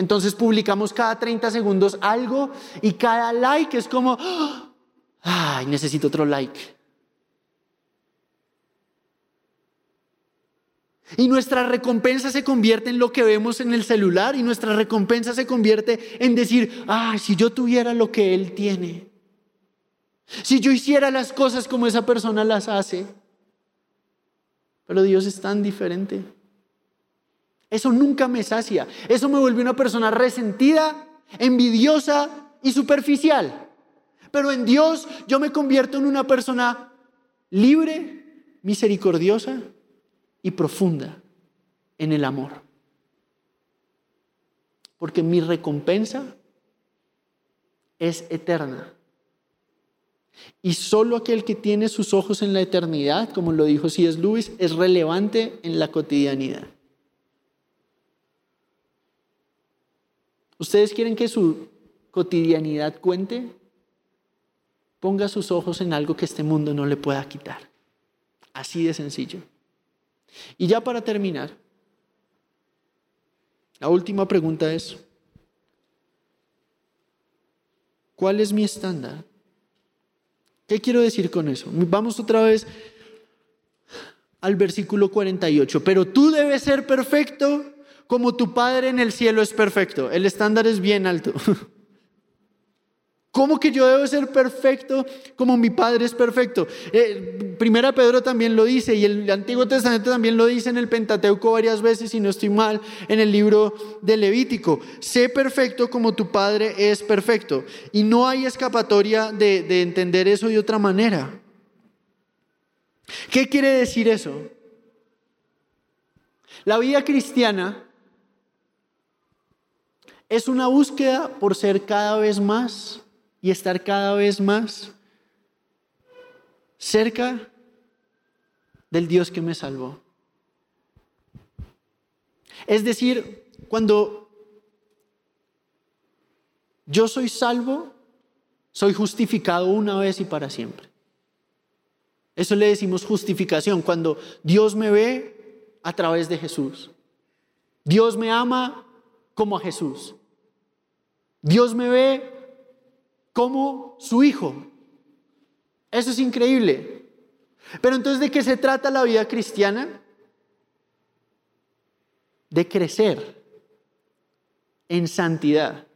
entonces publicamos cada 30 segundos algo y cada like es como, ay, necesito otro like. Y nuestra recompensa se convierte en lo que vemos en el celular y nuestra recompensa se convierte en decir, ay, si yo tuviera lo que él tiene, si yo hiciera las cosas como esa persona las hace. Pero Dios es tan diferente. Eso nunca me sacia. Eso me vuelve una persona resentida, envidiosa y superficial. Pero en Dios yo me convierto en una persona libre, misericordiosa y profunda en el amor. Porque mi recompensa es eterna. Y solo aquel que tiene sus ojos en la eternidad, como lo dijo C.S. Lewis, es relevante en la cotidianidad. ¿Ustedes quieren que su cotidianidad cuente? Ponga sus ojos en algo que este mundo no le pueda quitar. Así de sencillo. Y ya para terminar, la última pregunta es, ¿cuál es mi estándar? ¿Qué quiero decir con eso? Vamos otra vez al versículo 48. Pero tú debes ser perfecto como tu Padre en el cielo es perfecto. El estándar es bien alto. [laughs] ¿Cómo que yo debo ser perfecto como mi Padre es perfecto? Eh, primera Pedro también lo dice y el Antiguo Testamento también lo dice en el Pentateuco varias veces, si no estoy mal, en el libro de Levítico. Sé perfecto como tu Padre es perfecto. Y no hay escapatoria de, de entender eso de otra manera. ¿Qué quiere decir eso? La vida cristiana es una búsqueda por ser cada vez más y estar cada vez más cerca del Dios que me salvó. Es decir, cuando yo soy salvo, soy justificado una vez y para siempre. Eso le decimos justificación, cuando Dios me ve a través de Jesús. Dios me ama como a Jesús. Dios me ve como su hijo. Eso es increíble. Pero entonces, ¿de qué se trata la vida cristiana? De crecer en santidad.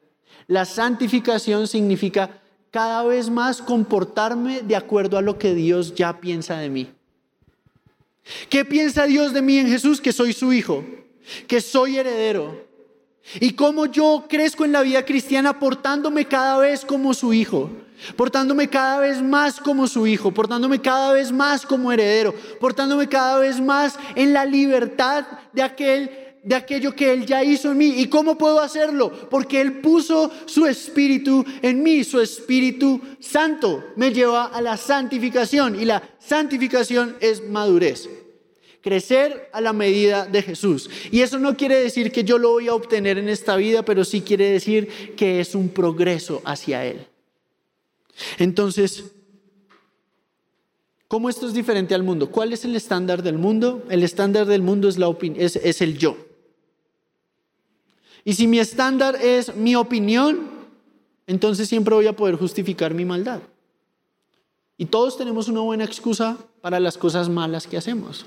La santificación significa cada vez más comportarme de acuerdo a lo que Dios ya piensa de mí. ¿Qué piensa Dios de mí en Jesús? Que soy su hijo, que soy heredero, y cómo yo crezco en la vida cristiana portándome cada vez como su hijo, portándome cada vez más como su hijo, portándome cada vez más como heredero, portándome cada vez más en la libertad de aquel de aquello que él ya hizo en mí. ¿Y cómo puedo hacerlo? Porque él puso su espíritu en mí, su espíritu santo me lleva a la santificación y la santificación es madurez crecer a la medida de Jesús. Y eso no quiere decir que yo lo voy a obtener en esta vida, pero sí quiere decir que es un progreso hacia Él. Entonces, ¿cómo esto es diferente al mundo? ¿Cuál es el estándar del mundo? El estándar del mundo es, la es, es el yo. Y si mi estándar es mi opinión, entonces siempre voy a poder justificar mi maldad. Y todos tenemos una buena excusa para las cosas malas que hacemos.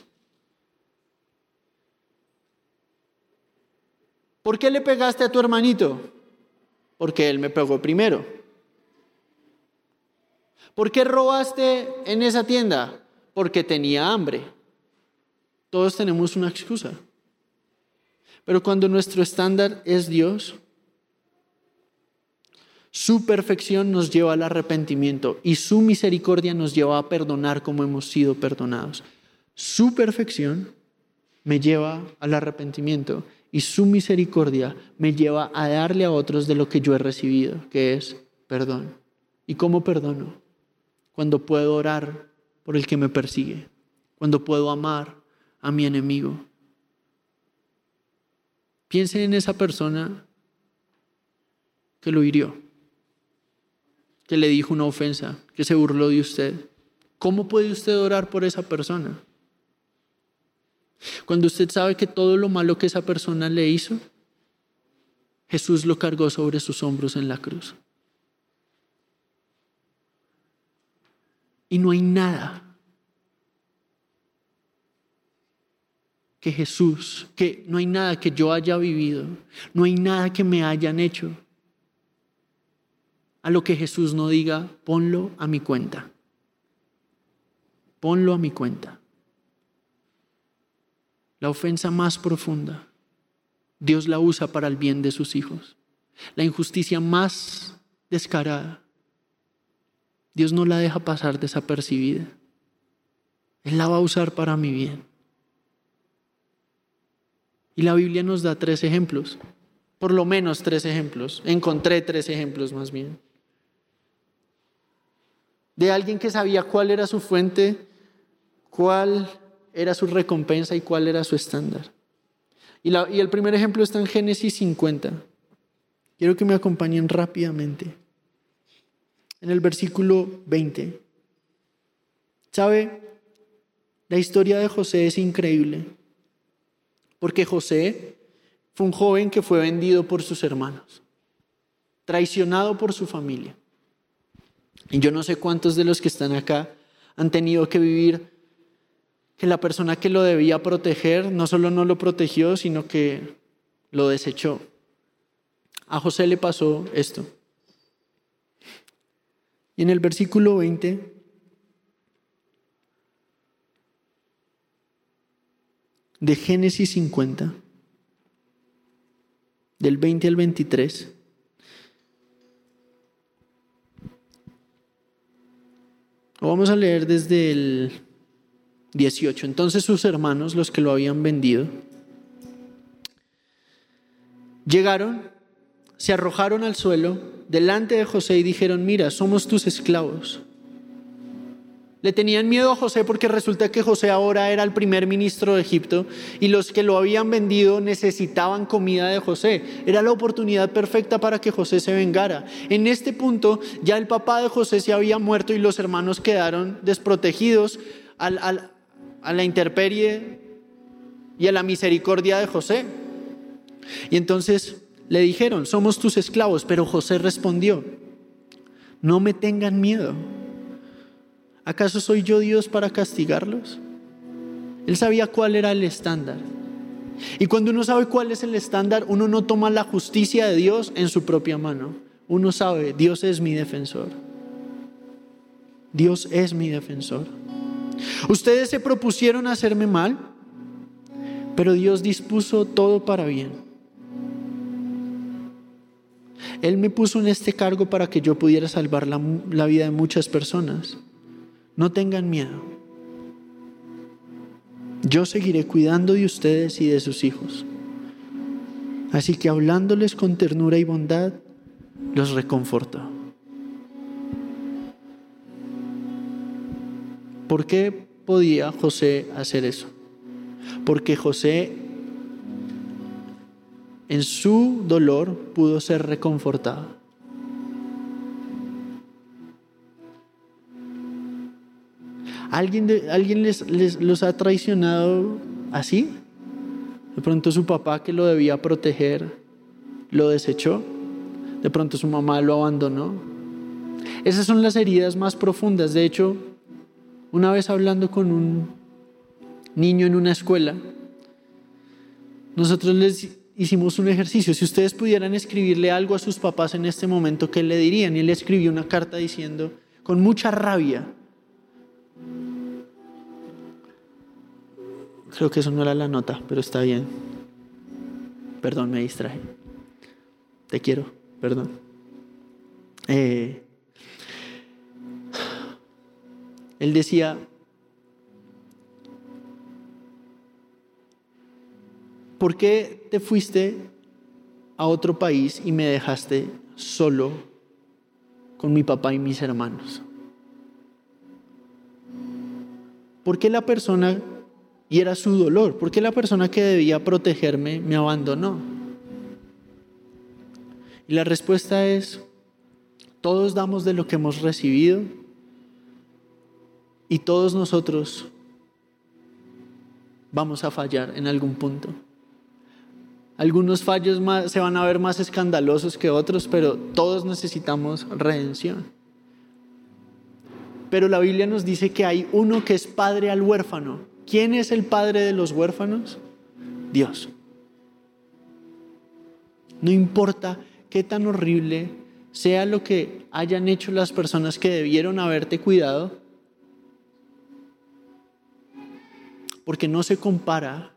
¿Por qué le pegaste a tu hermanito? Porque él me pegó primero. ¿Por qué robaste en esa tienda? Porque tenía hambre. Todos tenemos una excusa. Pero cuando nuestro estándar es Dios, su perfección nos lleva al arrepentimiento y su misericordia nos lleva a perdonar como hemos sido perdonados. Su perfección me lleva al arrepentimiento y su misericordia me lleva a darle a otros de lo que yo he recibido, que es perdón. ¿Y cómo perdono? Cuando puedo orar por el que me persigue, cuando puedo amar a mi enemigo. Piense en esa persona que lo hirió, que le dijo una ofensa, que se burló de usted. ¿Cómo puede usted orar por esa persona? Cuando usted sabe que todo lo malo que esa persona le hizo, Jesús lo cargó sobre sus hombros en la cruz. Y no hay nada que Jesús, que no hay nada que yo haya vivido, no hay nada que me hayan hecho, a lo que Jesús no diga, ponlo a mi cuenta. Ponlo a mi cuenta la ofensa más profunda, Dios la usa para el bien de sus hijos. La injusticia más descarada, Dios no la deja pasar desapercibida. Él la va a usar para mi bien. Y la Biblia nos da tres ejemplos, por lo menos tres ejemplos. Encontré tres ejemplos más bien. De alguien que sabía cuál era su fuente, cuál era su recompensa y cuál era su estándar. Y, y el primer ejemplo está en Génesis 50. Quiero que me acompañen rápidamente. En el versículo 20. ¿Sabe? La historia de José es increíble. Porque José fue un joven que fue vendido por sus hermanos, traicionado por su familia. Y yo no sé cuántos de los que están acá han tenido que vivir que la persona que lo debía proteger no solo no lo protegió, sino que lo desechó. A José le pasó esto. Y en el versículo 20 de Génesis 50, del 20 al 23, lo vamos a leer desde el 18. Entonces sus hermanos, los que lo habían vendido, llegaron, se arrojaron al suelo delante de José y dijeron, mira, somos tus esclavos. Le tenían miedo a José porque resulta que José ahora era el primer ministro de Egipto y los que lo habían vendido necesitaban comida de José. Era la oportunidad perfecta para que José se vengara. En este punto ya el papá de José se había muerto y los hermanos quedaron desprotegidos al, al, a la interperie y a la misericordia de José. Y entonces le dijeron, somos tus esclavos, pero José respondió, no me tengan miedo. ¿Acaso soy yo Dios para castigarlos? Él sabía cuál era el estándar. Y cuando uno sabe cuál es el estándar, uno no toma la justicia de Dios en su propia mano. Uno sabe, Dios es mi defensor. Dios es mi defensor. Ustedes se propusieron hacerme mal, pero Dios dispuso todo para bien. Él me puso en este cargo para que yo pudiera salvar la, la vida de muchas personas. No tengan miedo. Yo seguiré cuidando de ustedes y de sus hijos. Así que hablándoles con ternura y bondad, los reconforto. ¿Por qué podía José hacer eso? Porque José en su dolor pudo ser reconfortado. ¿Alguien, ¿alguien les, les, los ha traicionado así? De pronto su papá que lo debía proteger lo desechó. De pronto su mamá lo abandonó. Esas son las heridas más profundas. De hecho, una vez hablando con un niño en una escuela, nosotros les hicimos un ejercicio. Si ustedes pudieran escribirle algo a sus papás en este momento, ¿qué le dirían? Y él escribió una carta diciendo, con mucha rabia, creo que eso no era la nota, pero está bien. Perdón, me distraje. Te quiero, perdón. Eh, Él decía, ¿por qué te fuiste a otro país y me dejaste solo con mi papá y mis hermanos? ¿Por qué la persona, y era su dolor, por qué la persona que debía protegerme me abandonó? Y la respuesta es, todos damos de lo que hemos recibido y todos nosotros vamos a fallar en algún punto. Algunos fallos se van a ver más escandalosos que otros, pero todos necesitamos redención. Pero la Biblia nos dice que hay uno que es padre al huérfano. ¿Quién es el padre de los huérfanos? Dios. No importa qué tan horrible sea lo que hayan hecho las personas que debieron haberte cuidado, porque no se compara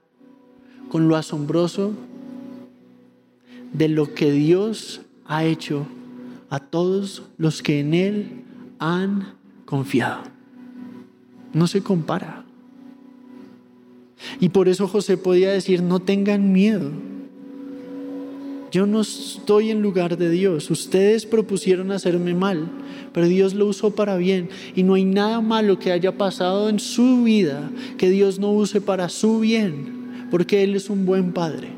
con lo asombroso de lo que Dios ha hecho a todos los que en Él han confiado. No se compara. Y por eso José podía decir, no tengan miedo. Yo no estoy en lugar de Dios. Ustedes propusieron hacerme mal, pero Dios lo usó para bien. Y no hay nada malo que haya pasado en su vida que Dios no use para su bien, porque Él es un buen Padre.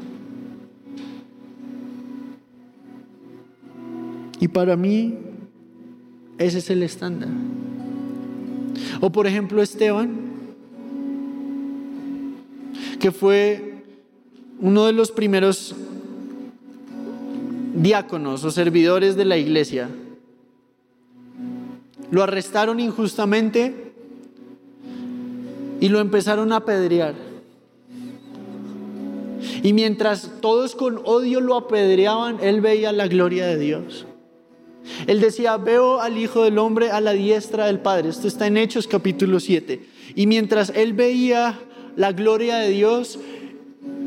Y para mí, ese es el estándar. O por ejemplo Esteban, que fue uno de los primeros diáconos o servidores de la iglesia. Lo arrestaron injustamente y lo empezaron a apedrear. Y mientras todos con odio lo apedreaban, él veía la gloria de Dios. Él decía, veo al Hijo del Hombre a la diestra del Padre. Esto está en Hechos capítulo 7. Y mientras él veía la gloria de Dios,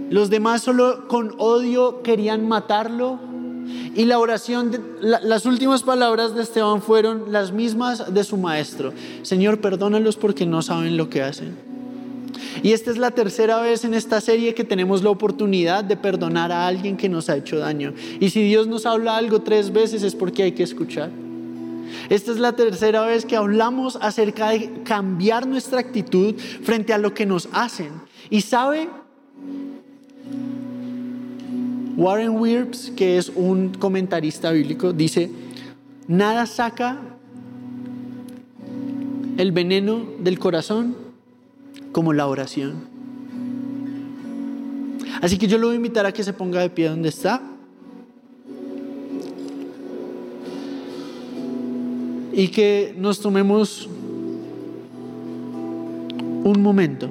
los demás solo con odio querían matarlo y la oración, las últimas palabras de Esteban fueron las mismas de su maestro. Señor, perdónalos porque no saben lo que hacen. Y esta es la tercera vez en esta serie que tenemos la oportunidad de perdonar a alguien que nos ha hecho daño. Y si Dios nos habla algo tres veces es porque hay que escuchar. Esta es la tercera vez que hablamos acerca de cambiar nuestra actitud frente a lo que nos hacen. Y sabe, Warren Wirps, que es un comentarista bíblico, dice, nada saca el veneno del corazón como la oración. Así que yo lo voy a invitar a que se ponga de pie donde está. Y que nos tomemos un momento.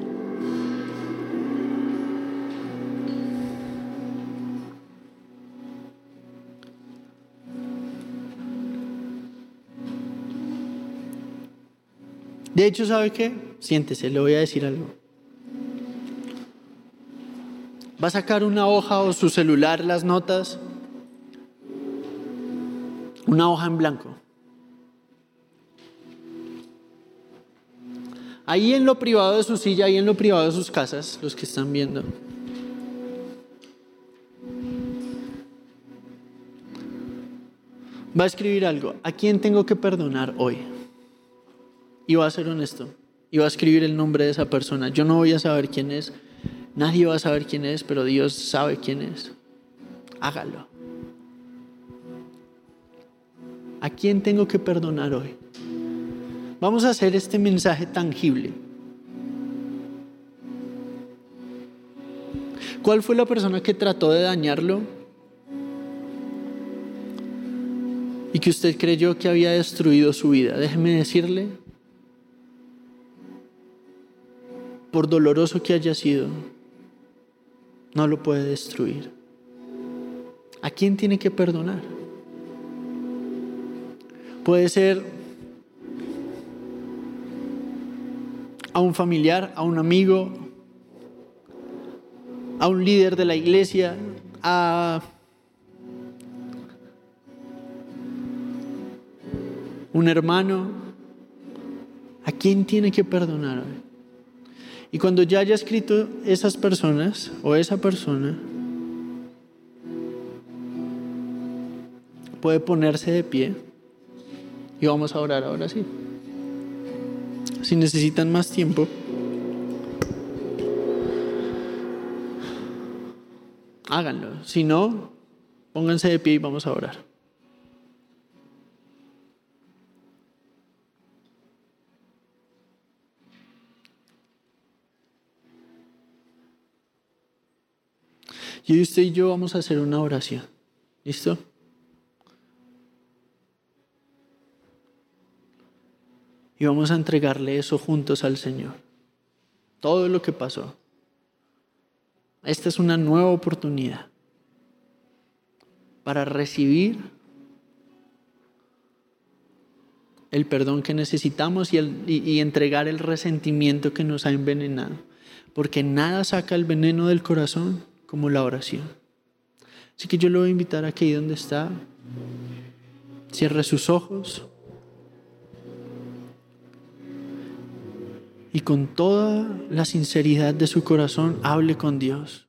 De hecho, ¿sabe qué? Siéntese, le voy a decir algo. Va a sacar una hoja o su celular, las notas, una hoja en blanco. Ahí en lo privado de su silla, ahí en lo privado de sus casas, los que están viendo. Va a escribir algo. ¿A quién tengo que perdonar hoy? Y va a ser honesto y va a escribir el nombre de esa persona. Yo no voy a saber quién es, nadie va a saber quién es, pero Dios sabe quién es. Hágalo. ¿A quién tengo que perdonar hoy? Vamos a hacer este mensaje tangible. ¿Cuál fue la persona que trató de dañarlo? Y que usted creyó que había destruido su vida. Déjeme decirle, por doloroso que haya sido, no lo puede destruir. ¿A quién tiene que perdonar? Puede ser a un familiar, a un amigo, a un líder de la iglesia, a un hermano. ¿A quién tiene que perdonar? Y cuando ya haya escrito esas personas o esa persona, puede ponerse de pie y vamos a orar ahora sí. Si necesitan más tiempo, háganlo. Si no, pónganse de pie y vamos a orar. Y usted y yo vamos a hacer una oración. ¿Listo? Y vamos a entregarle eso juntos al Señor. Todo lo que pasó. Esta es una nueva oportunidad para recibir el perdón que necesitamos y, y, entregar el resentimiento que nos ha envenenado. Porque nada saca el veneno del corazón como la oración. Así que yo lo voy a invitar aquí donde está, cierre sus ojos y con toda la sinceridad de su corazón hable con Dios.